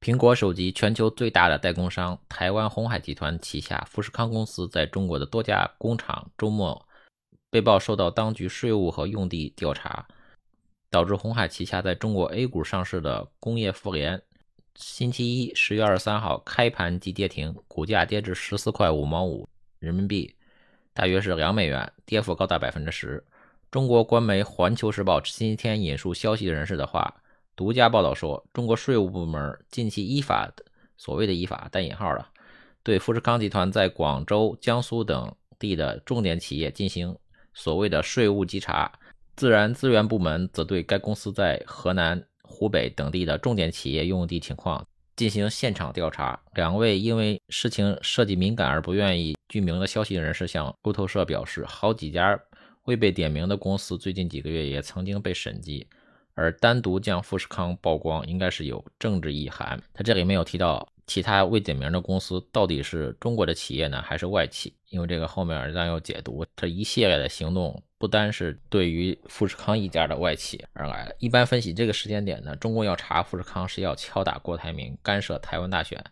苹果手机全球最大的代工商台湾鸿海集团旗下富士康公司在中国的多家工厂周末被曝受到当局税务和用地调查，导致鸿海旗下在中国 A 股上市的工业富联星期一十月二十三号开盘即跌停，股价跌至十四块五毛五人民币，大约是两美元，跌幅高达百分之十。中国官媒《环球时报》星期天引述消息人士的话。独家报道说，中国税务部门近期依法（所谓的依法带引号的）对富士康集团在广州、江苏等地的重点企业进行所谓的税务稽查，自然资源部门则对该公司在河南、湖北等地的重点企业用地情况进行现场调查。两位因为事情涉及敏感而不愿意具名的消息人士向路透社表示，好几家未被点名的公司最近几个月也曾经被审计。而单独将富士康曝光，应该是有政治意涵。他这里没有提到其他未点名的公司到底是中国的企业呢，还是外企？因为这个后面咱要解读这一系列的行动，不单是对于富士康一家的外企而来。一般分析这个时间点呢，中共要查富士康是要敲打郭台铭，干涉台湾大选。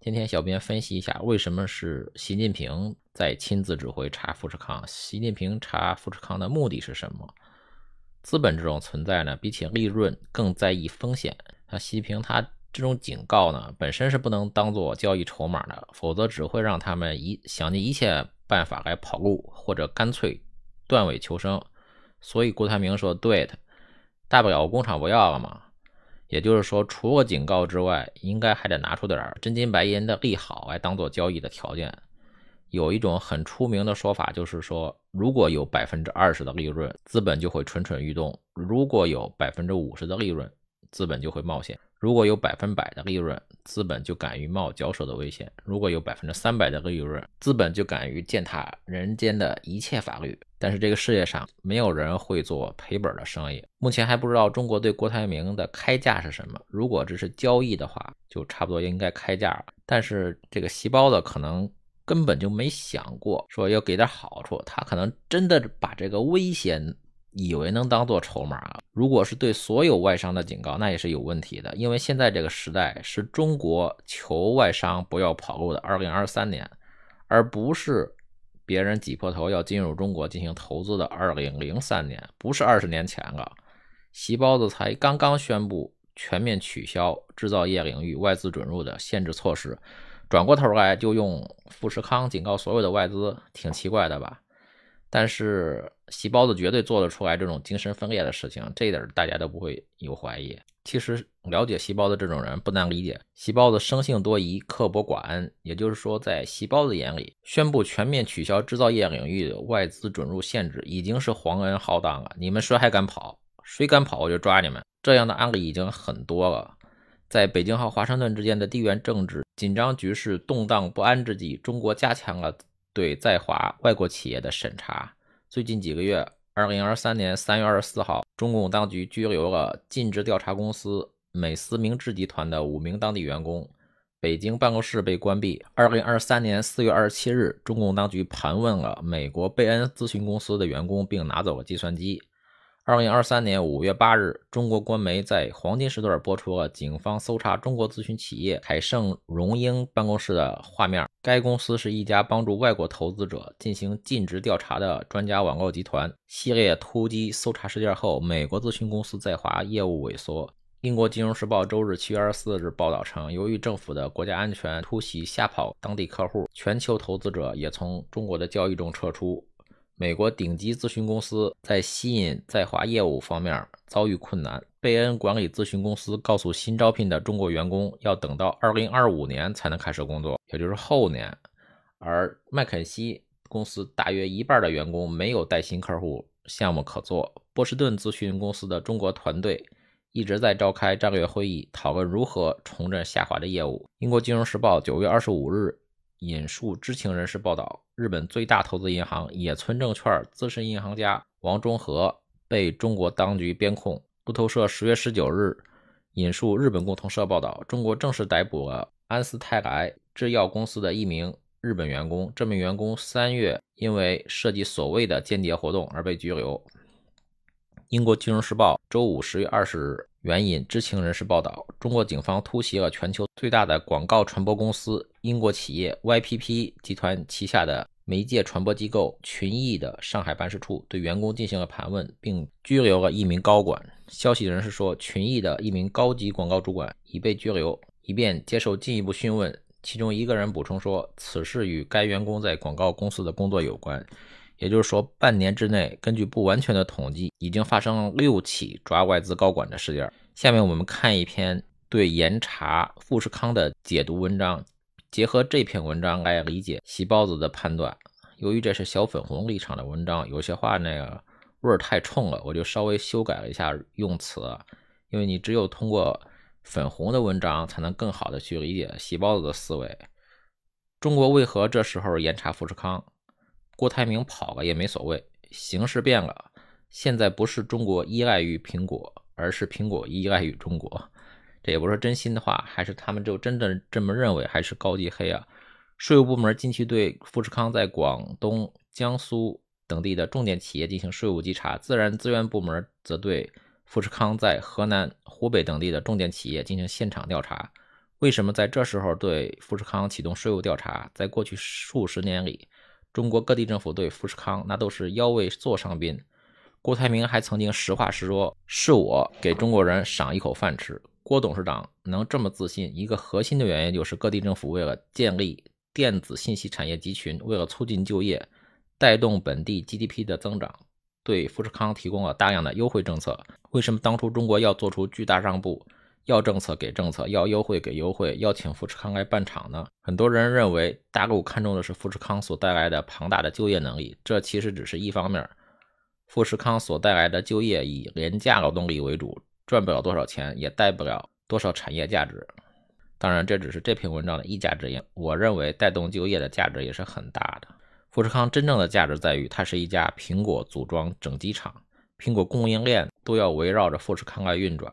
今天小编分析一下，为什么是习近平在亲自指挥查富士康？习近平查富士康的目的是什么？资本这种存在呢，比起利润更在意风险。那习近平他这种警告呢，本身是不能当做交易筹码的，否则只会让他们一想尽一切办法来跑路，或者干脆断尾求生。所以郭台铭说对的，大不了工厂不要了嘛。也就是说，除了警告之外，应该还得拿出点真金白银的利好来当做交易的条件。有一种很出名的说法，就是说，如果有百分之二十的利润，资本就会蠢蠢欲动；如果有百分之五十的利润，资本就会冒险；如果有百分百的利润，资本就敢于冒绞手的危险；如果有百分之三百的利润，资本就敢于践踏人间的一切法律。但是这个世界上没有人会做赔本的生意。目前还不知道中国对郭台铭的开价是什么。如果只是交易的话，就差不多应该开价了。但是这个细胞的可能。根本就没想过说要给点好处，他可能真的把这个危险以为能当做筹码。如果是对所有外商的警告，那也是有问题的。因为现在这个时代是中国求外商不要跑路的2023年，而不是别人挤破头要进入中国进行投资的2003年，不是二十年前了。习包子才刚刚宣布全面取消制造业领域外资准入的限制措施。转过头来就用富士康警告所有的外资，挺奇怪的吧？但是细胞子绝对做得出来这种精神分裂的事情，这一点大家都不会有怀疑。其实了解细胞子这种人不难理解，细胞子生性多疑、刻薄寡恩，也就是说，在细胞子眼里，宣布全面取消制造业领域的外资准入限制已经是皇恩浩荡了。你们谁还敢跑？谁敢跑我就抓你们。这样的案例已经很多了。在北京和华盛顿之间的地缘政治紧张局势动荡不安之际，中国加强了对在华外国企业的审查。最近几个月，二零二三年三月二十四号，中共当局拘留了尽职调查公司美思明智集团的五名当地员工，北京办公室被关闭。二零二三年四月二十七日，中共当局盘问了美国贝恩咨询公司的员工，并拿走了计算机。二零二三年五月八日，中国官媒在黄金时段播出了警方搜查中国咨询企业海盛荣英办公室的画面。该公司是一家帮助外国投资者进行尽职调查的专家网络集团。系列突击搜查事件后，美国咨询公司在华业务萎缩。英国金融时报周日七月二十四日报道称，由于政府的国家安全突袭吓跑当地客户，全球投资者也从中国的交易中撤出。美国顶级咨询公司在吸引在华业务方面遭遇困难。贝恩管理咨询公司告诉新招聘的中国员工，要等到2025年才能开始工作，也就是后年。而麦肯锡公司大约一半的员工没有带新客户项目可做。波士顿咨询公司的中国团队一直在召开战略会议，讨论如何重振下滑的业务。英国金融时报9月25日。引述知情人士报道，日本最大投资银行野村证券资深银行家王中和被中国当局编控。路透社十月十九日引述日本共同社报道，中国正式逮捕了安斯泰来制药公司的一名日本员工。这名员工三月因为涉及所谓的间谍活动而被拘留。英国金融时报周五十月二十日援引知情人士报道，中国警方突袭了全球最大的广告传播公司英国企业 YPP 集团旗下的媒介传播机构群益的上海办事处，对员工进行了盘问，并拘留了一名高管。消息人士说，群益的一名高级广告主管已被拘留，以便接受进一步讯问。其中一个人补充说，此事与该员工在广告公司的工作有关。也就是说，半年之内，根据不完全的统计，已经发生了六起抓外资高管的事件。下面我们看一篇对严查富士康的解读文章，结合这篇文章来理解喜包子的判断。由于这是小粉红立场的文章，有些话那个味儿太冲了，我就稍微修改了一下用词。因为你只有通过粉红的文章，才能更好的去理解喜包子的思维。中国为何这时候严查富士康？郭台铭跑了也没所谓，形势变了，现在不是中国依赖于苹果，而是苹果依赖于中国。这也不是真心的话，还是他们就真的这么认为，还是高级黑啊？税务部门近期对富士康在广东、江苏等地的重点企业进行税务稽查，自然资源部门则对富士康在河南、湖北等地的重点企业进行现场调查。为什么在这时候对富士康启动税务调查？在过去数十年里，中国各地政府对富士康那都是腰围座上宾。郭台铭还曾经实话实说：“是我给中国人赏一口饭吃。”郭董事长能这么自信，一个核心的原因就是各地政府为了建立电子信息产业集群，为了促进就业，带动本地 GDP 的增长，对富士康提供了大量的优惠政策。为什么当初中国要做出巨大让步？要政策给政策，要优惠给优惠，要请富士康来办厂呢？很多人认为大陆看重的是富士康所带来的庞大的就业能力，这其实只是一方面。富士康所带来的就业以廉价劳动力为主，赚不了多少钱，也带不了多少产业价值。当然，这只是这篇文章的一家之言。我认为带动就业的价值也是很大的。富士康真正的价值在于，它是一家苹果组装整机厂，苹果供应链都要围绕着富士康来运转。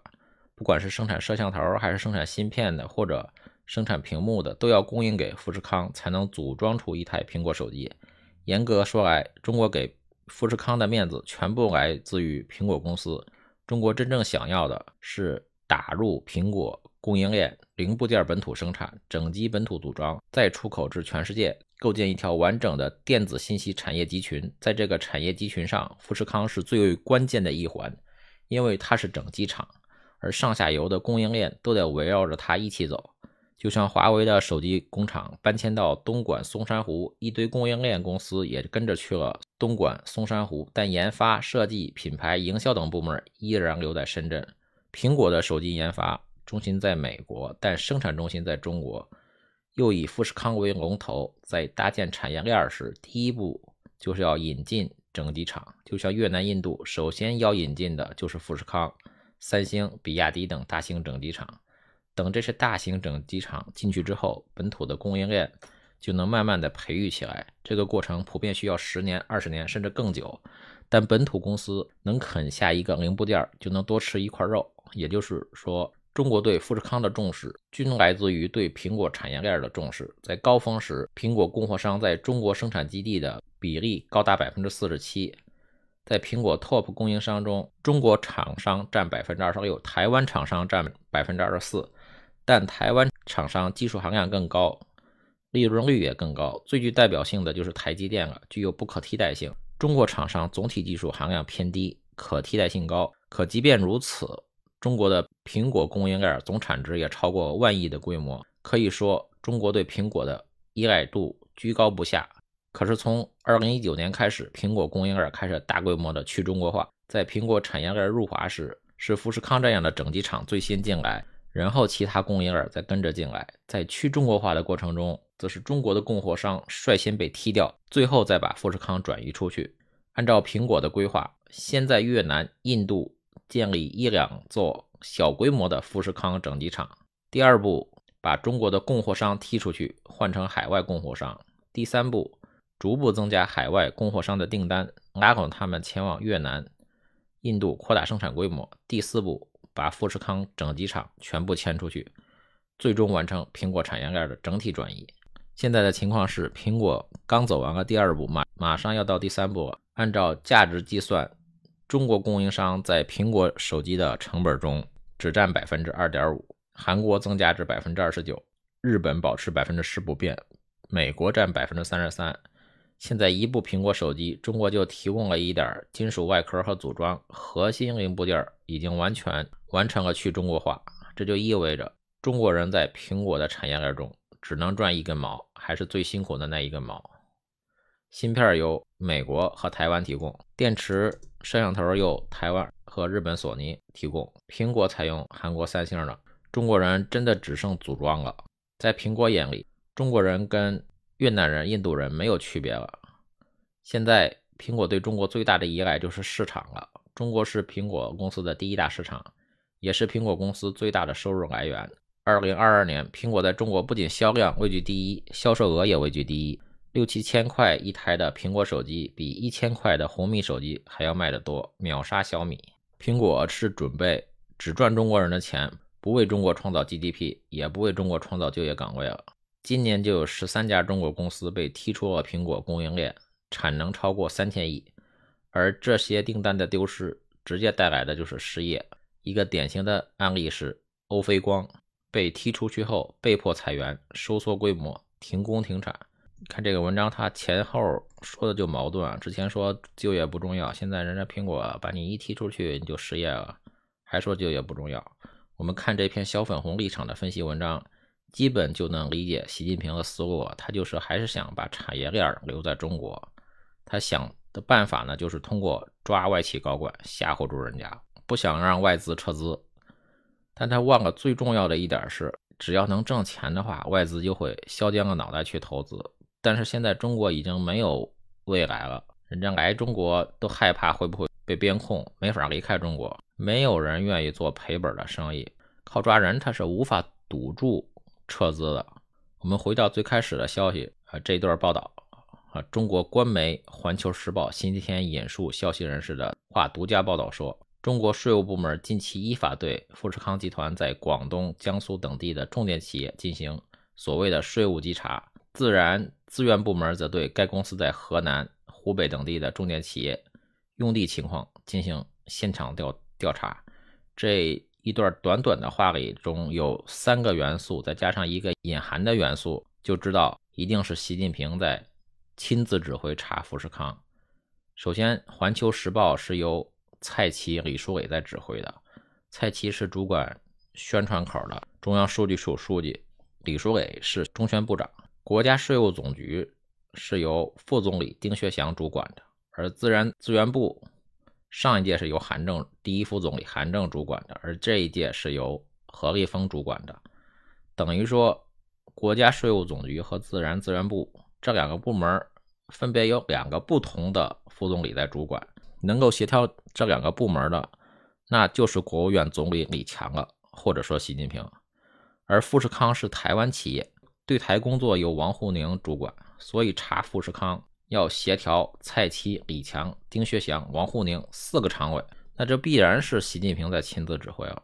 不管是生产摄像头，还是生产芯片的，或者生产屏幕的，都要供应给富士康，才能组装出一台苹果手机。严格说来，中国给富士康的面子全部来自于苹果公司。中国真正想要的是打入苹果供应链，零部件本土生产，整机本土组装，再出口至全世界，构建一条完整的电子信息产业集群。在这个产业集群上，富士康是最为关键的一环，因为它是整机厂。而上下游的供应链都得围绕着它一起走，就像华为的手机工厂搬迁到东莞松山湖，一堆供应链公司也跟着去了东莞松山湖，但研发、设计、品牌、营销等部门依然留在深圳。苹果的手机研发中心在美国，但生产中心在中国，又以富士康为龙头，在搭建产业链时，第一步就是要引进整机厂，就像越南、印度，首先要引进的就是富士康。三星、比亚迪等大型整机厂，等这些大型整机厂进去之后，本土的供应链就能慢慢的培育起来。这个过程普遍需要十年、二十年，甚至更久。但本土公司能啃下一个零部件，就能多吃一块肉。也就是说，中国对富士康的重视，均来自于对苹果产业链的重视。在高峰时，苹果供货商在中国生产基地的比例高达百分之四十七。在苹果 TOP 供应商中，中国厂商占百分之二十六，台湾厂商占百分之二十四。但台湾厂商技术含量更高，利润率也更高。最具代表性的就是台积电了，具有不可替代性。中国厂商总体技术含量偏低，可替代性高。可即便如此，中国的苹果供应链总产值也超过万亿的规模。可以说，中国对苹果的依赖度居高不下。可是从二零一九年开始，苹果供应链开始大规模的去中国化。在苹果产业链入华时，是富士康这样的整机厂最先进来，然后其他供应链再跟着进来。在去中国化的过程中，则是中国的供货商率先被踢掉，最后再把富士康转移出去。按照苹果的规划，先在越南、印度建立一两座小规模的富士康整机厂。第二步，把中国的供货商踢出去，换成海外供货商。第三步。逐步增加海外供货商的订单，拉拢他们前往越南、印度扩大生产规模。第四步，把富士康整机厂全部迁出去，最终完成苹果产业链的整体转移。现在的情况是，苹果刚走完了第二步，马马上要到第三步了。按照价值计算，中国供应商在苹果手机的成本中只占百分之二点五，韩国增加至百分之二十九，日本保持百分之十不变，美国占百分之三十三。现在一部苹果手机，中国就提供了一点金属外壳和组装，核心零部件已经完全完成了去中国化。这就意味着中国人在苹果的产业链中只能赚一根毛，还是最辛苦的那一根毛。芯片由美国和台湾提供，电池、摄像头由台湾和日本索尼提供，苹果采用韩国三星的。中国人真的只剩组装了。在苹果眼里，中国人跟越南人、印度人没有区别了。现在，苹果对中国最大的依赖就是市场了。中国是苹果公司的第一大市场，也是苹果公司最大的收入来源。二零二二年，苹果在中国不仅销量位居第一，销售额也位居第一。六七千块一台的苹果手机，比一千块的红米手机还要卖得多，秒杀小米。苹果是准备只赚中国人的钱，不为中国创造 GDP，也不为中国创造就业岗位了。今年就有十三家中国公司被踢出了苹果供应链，产能超过三千亿，而这些订单的丢失，直接带来的就是失业。一个典型的案例是欧菲光被踢出去后，被迫裁员、收缩规模、停工停产。看这个文章，它前后说的就矛盾啊。之前说就业不重要，现在人家苹果把你一踢出去，你就失业了，还说就业不重要。我们看这篇小粉红立场的分析文章。基本就能理解习近平的思路，他就是还是想把产业链留在中国。他想的办法呢，就是通过抓外企高管吓唬住人家，不想让外资撤资。但他忘了最重要的一点是，只要能挣钱的话，外资就会削尖了脑袋去投资。但是现在中国已经没有未来了，人家来中国都害怕会不会被边控，没法离开中国。没有人愿意做赔本的生意，靠抓人他是无法堵住。撤资了。我们回到最开始的消息啊，这段报道啊，中国官媒《环球时报》星期天引述消息人士的话，独家报道说，中国税务部门近期依法对富士康集团在广东、江苏等地的重点企业进行所谓的税务稽查，自然资源部门则对该公司在河南、湖北等地的重点企业用地情况进行现场调调查。这。一段短短的话里中有三个元素，再加上一个隐含的元素，就知道一定是习近平在亲自指挥查富士康。首先，《环球时报》是由蔡奇、李书伟在指挥的。蔡奇是主管宣传口的中央数据处书记，李书伟是中宣部长。国家税务总局是由副总理丁薛祥主管的，而自然资源部。上一届是由韩正第一副总理韩正主管的，而这一届是由何立峰主管的，等于说国家税务总局和自然资源部这两个部门分别有两个不同的副总理在主管，能够协调这两个部门的，那就是国务院总理李强了，或者说习近平。而富士康是台湾企业，对台工作由王沪宁主管，所以查富士康。要协调蔡奇、李强、丁薛祥、王沪宁四个常委，那这必然是习近平在亲自指挥了。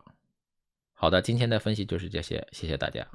好的，今天的分析就是这些，谢谢大家。